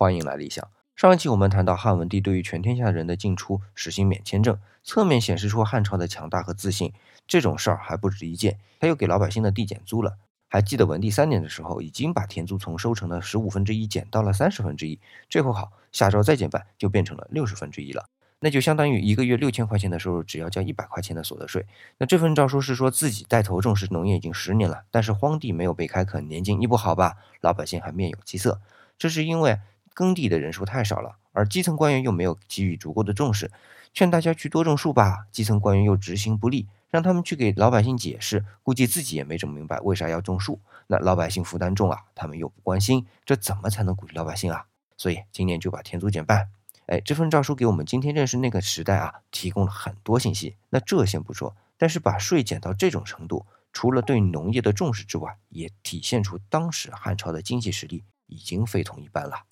欢迎来理想。上一期我们谈到汉文帝对于全天下人的进出实行免签证，侧面显示出汉朝的强大和自信。这种事儿还不止一件，他又给老百姓的地减租了。还记得文帝三年的时候，已经把田租从收成的十五分之一减到了三十分之一。这回好，下周再减半，就变成了六十分之一了。那就相当于一个月六千块钱的收入，只要交一百块钱的所得税。那这份诏书是说自己带头重视农业已经十年了，但是荒地没有被开垦，年景一不好吧？老百姓还面有饥色。这是因为耕地的人数太少了，而基层官员又没有给予足够的重视，劝大家去多种树吧，基层官员又执行不力，让他们去给老百姓解释，估计自己也没整明白为啥要种树。那老百姓负担重啊，他们又不关心，这怎么才能鼓励老百姓啊？所以今年就把田租减半。哎，这份诏书给我们今天认识那个时代啊，提供了很多信息。那这先不说，但是把税减到这种程度，除了对农业的重视之外，也体现出当时汉朝的经济实力已经非同一般了。